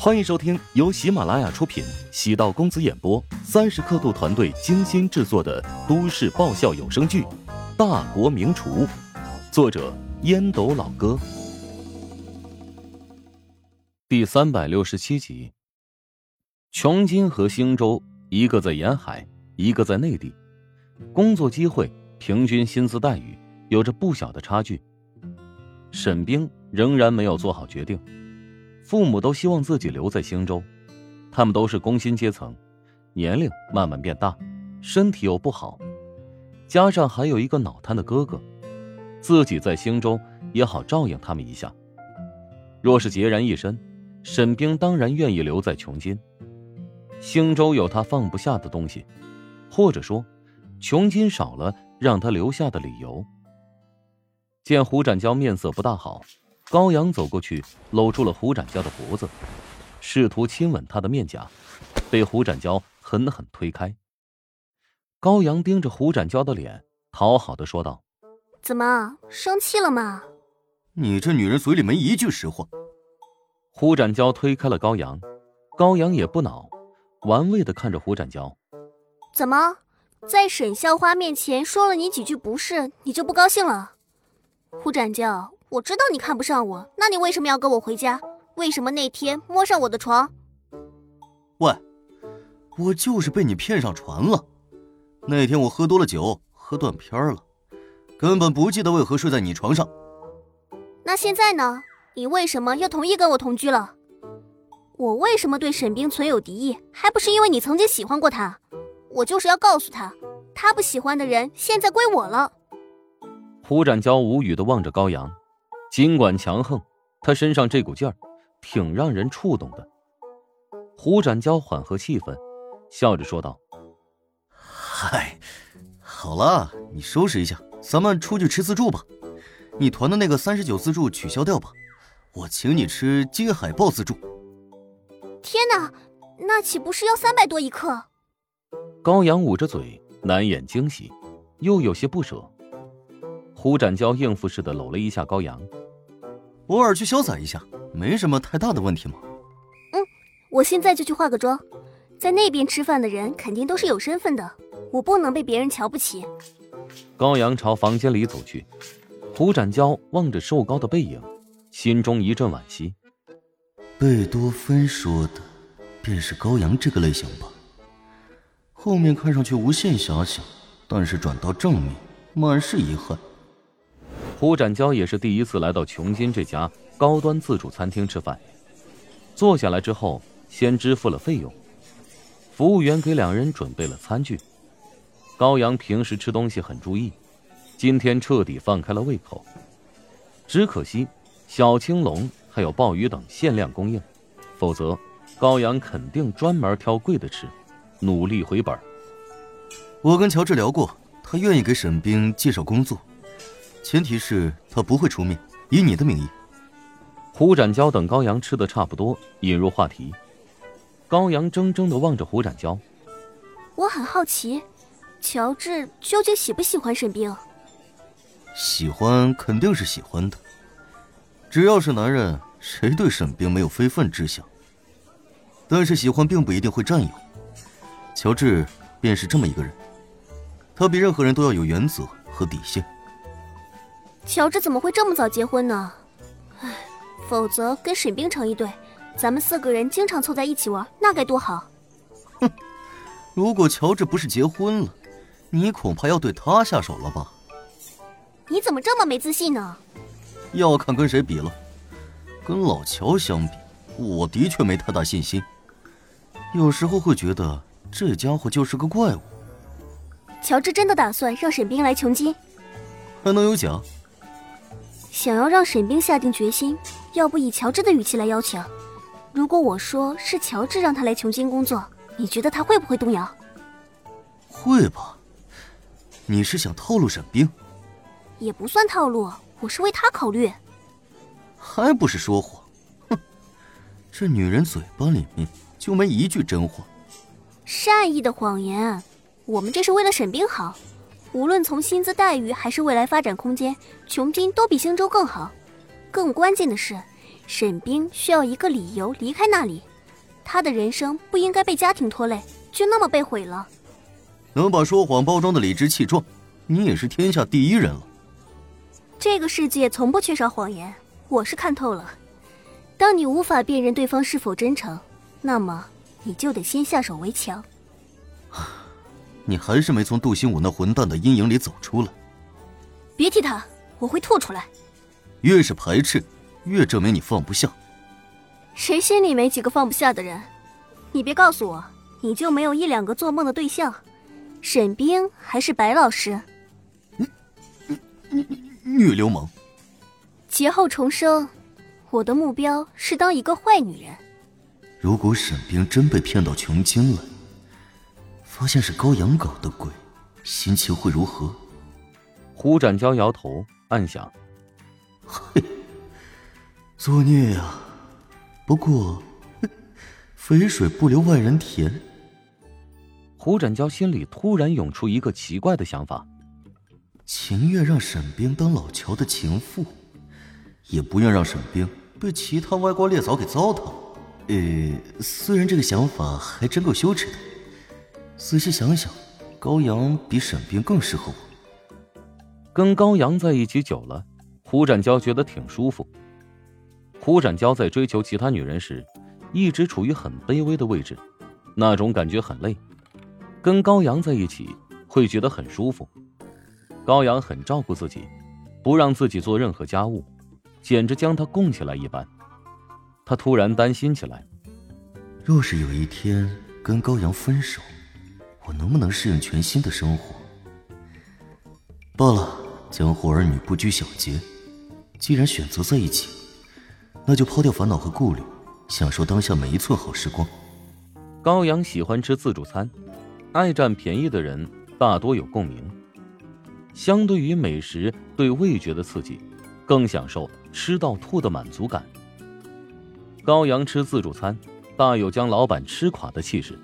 欢迎收听由喜马拉雅出品、喜道公子演播、三十刻度团队精心制作的都市爆笑有声剧《大国名厨》，作者烟斗老哥，第三百六十七集。琼金和星洲，一个在沿海，一个在内地，工作机会、平均薪资待遇有着不小的差距。沈冰仍然没有做好决定。父母都希望自己留在兴州，他们都是工薪阶层，年龄慢慢变大，身体又不好，加上还有一个脑瘫的哥哥，自己在兴州也好照应他们一下。若是孑然一身，沈冰当然愿意留在琼金。兴州有他放不下的东西，或者说，琼金少了让他留下的理由。见胡展娇面色不大好。高阳走过去，搂住了胡展娇的脖子，试图亲吻她的面颊，被胡展娇狠狠推开。高阳盯着胡展娇的脸，讨好的说道：“怎么生气了吗？你这女人嘴里没一句实话。”胡展娇推开了高阳，高阳也不恼，玩味的看着胡展娇：“怎么，在沈校花面前说了你几句不是，你就不高兴了？”胡展娇。我知道你看不上我，那你为什么要跟我回家？为什么那天摸上我的床？喂，我就是被你骗上船了。那天我喝多了酒，喝断片了，根本不记得为何睡在你床上。那现在呢？你为什么又同意跟我同居了？我为什么对沈冰存有敌意？还不是因为你曾经喜欢过他？我就是要告诉他，他不喜欢的人现在归我了。胡展娇无语的望着高阳。尽管强横，他身上这股劲儿，挺让人触动的。胡展娇缓和气氛，笑着说道：“嗨，好了，你收拾一下，咱们出去吃自助吧。你团的那个三十九自助取消掉吧，我请你吃金海豹自助。”天哪，那岂不是要三百多一克？高阳捂着嘴，难掩惊喜，又有些不舍。胡展娇应付似的搂了一下高阳，偶尔去潇洒一下，没什么太大的问题嘛。嗯，我现在就去化个妆。在那边吃饭的人肯定都是有身份的，我不能被别人瞧不起。高阳朝房间里走去，胡展娇望着瘦高的背影，心中一阵惋惜。贝多芬说的，便是高阳这个类型吧。后面看上去无限遐想，但是转到正面，满是遗憾。胡展娇也是第一次来到琼金这家高端自助餐厅吃饭，坐下来之后，先支付了费用。服务员给两人准备了餐具。高阳平时吃东西很注意，今天彻底放开了胃口。只可惜小青龙还有鲍鱼等限量供应，否则高阳肯定专门挑贵的吃，努力回本。我跟乔治聊过，他愿意给沈冰介绍工作。前提是他不会出面，以你的名义。胡展娇等高阳吃的差不多，引入话题。高阳怔怔的望着胡展娇，我很好奇，乔治究竟喜不喜欢沈冰？喜欢肯定是喜欢的，只要是男人，谁对沈冰没有非分之想？但是喜欢并不一定会占有，乔治便是这么一个人，他比任何人都要有原则和底线。乔治怎么会这么早结婚呢？唉，否则跟沈冰成一对，咱们四个人经常凑在一起玩，那该多好。哼，如果乔治不是结婚了，你恐怕要对他下手了吧？你怎么这么没自信呢？要看跟谁比了。跟老乔相比，我的确没太大信心。有时候会觉得这家伙就是个怪物。乔治真的打算让沈冰来穷金？还能有假？想要让沈冰下定决心，要不以乔治的语气来邀请。如果我说是乔治让他来琼京工作，你觉得他会不会动摇？会吧。你是想套路沈冰？也不算套路，我是为他考虑。还不是说谎？哼，这女人嘴巴里面就没一句真话。善意的谎言。我们这是为了沈冰好。无论从薪资待遇还是未来发展空间，琼金都比星洲更好。更关键的是，沈冰需要一个理由离开那里，他的人生不应该被家庭拖累，就那么被毁了。能把说谎包装的理直气壮，你也是天下第一人了。这个世界从不缺少谎言，我是看透了。当你无法辨认对方是否真诚，那么你就得先下手为强。你还是没从杜兴武那混蛋的阴影里走出来。别提他，我会吐出来。越是排斥，越证明你放不下。谁心里没几个放不下的人？你别告诉我，你就没有一两个做梦的对象？沈冰还是白老师？你你你女流氓！劫后重生，我的目标是当一个坏女人。如果沈冰真被骗到琼京了，发现是高阳搞的鬼，心情会如何？胡展娇摇头，暗想：嘿，作孽呀！不过，肥水不流外人田。胡展娇心里突然涌出一个奇怪的想法：情愿让沈冰当老乔的情妇，也不愿让沈冰被其他歪瓜裂枣给糟蹋。呃，虽然这个想法还真够羞耻的，仔细想想，高阳比沈冰更适合我。跟高阳在一起久了，胡展娇觉得挺舒服。胡展娇在追求其他女人时，一直处于很卑微的位置，那种感觉很累。跟高阳在一起，会觉得很舒服。高阳很照顾自己，不让自己做任何家务，简直将她供起来一般。他突然担心起来：若是有一天跟高阳分手，我能不能适应全新的生活？罢了，江湖儿女不拘小节，既然选择在一起。那就抛掉烦恼和顾虑，享受当下每一寸好时光。高阳喜欢吃自助餐，爱占便宜的人大多有共鸣。相对于美食对味觉的刺激，更享受吃到吐的满足感。高阳吃自助餐，大有将老板吃垮的气势。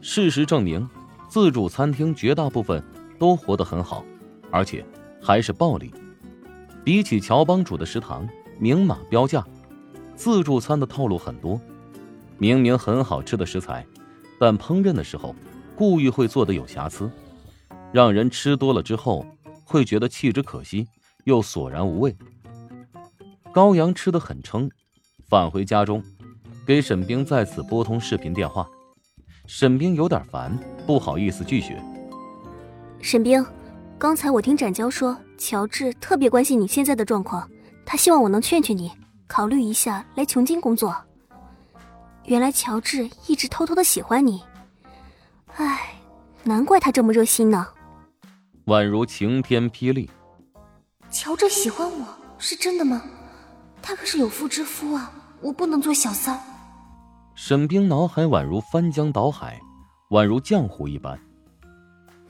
事实证明，自助餐厅绝大部分都活得很好，而且还是暴利。比起乔帮主的食堂。明码标价，自助餐的套路很多。明明很好吃的食材，但烹饪的时候故意会做的有瑕疵，让人吃多了之后会觉得弃之可惜，又索然无味。高阳吃的很撑，返回家中，给沈冰再次拨通视频电话。沈冰有点烦，不好意思拒绝。沈冰，刚才我听展娇说，乔治特别关心你现在的状况。他希望我能劝劝你，考虑一下来琼京工作。原来乔治一直偷偷的喜欢你，唉，难怪他这么热心呢。宛如晴天霹雳。乔治喜欢我是真的吗？他可是有妇之夫啊，我不能做小三。沈冰脑海宛如翻江倒海，宛如浆糊一般。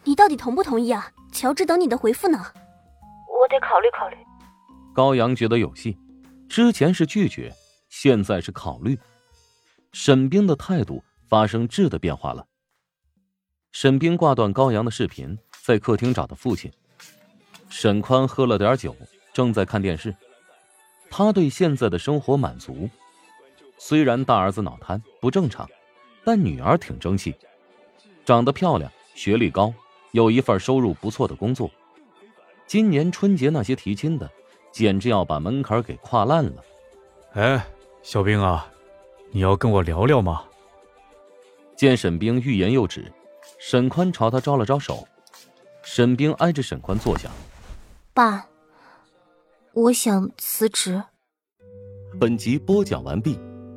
你到底同不同意啊？乔治等你的回复呢。我得考虑考虑。高阳觉得有戏，之前是拒绝，现在是考虑。沈冰的态度发生质的变化了。沈冰挂断高阳的视频，在客厅找到父亲。沈宽喝了点酒，正在看电视。他对现在的生活满足，虽然大儿子脑瘫不正常，但女儿挺争气，长得漂亮，学历高，有一份收入不错的工作。今年春节那些提亲的。简直要把门槛给跨烂了！哎，小兵啊，你要跟我聊聊吗？见沈冰欲言又止，沈宽朝他招了招手。沈冰挨着沈宽坐下。爸，我想辞职。本集播讲完毕，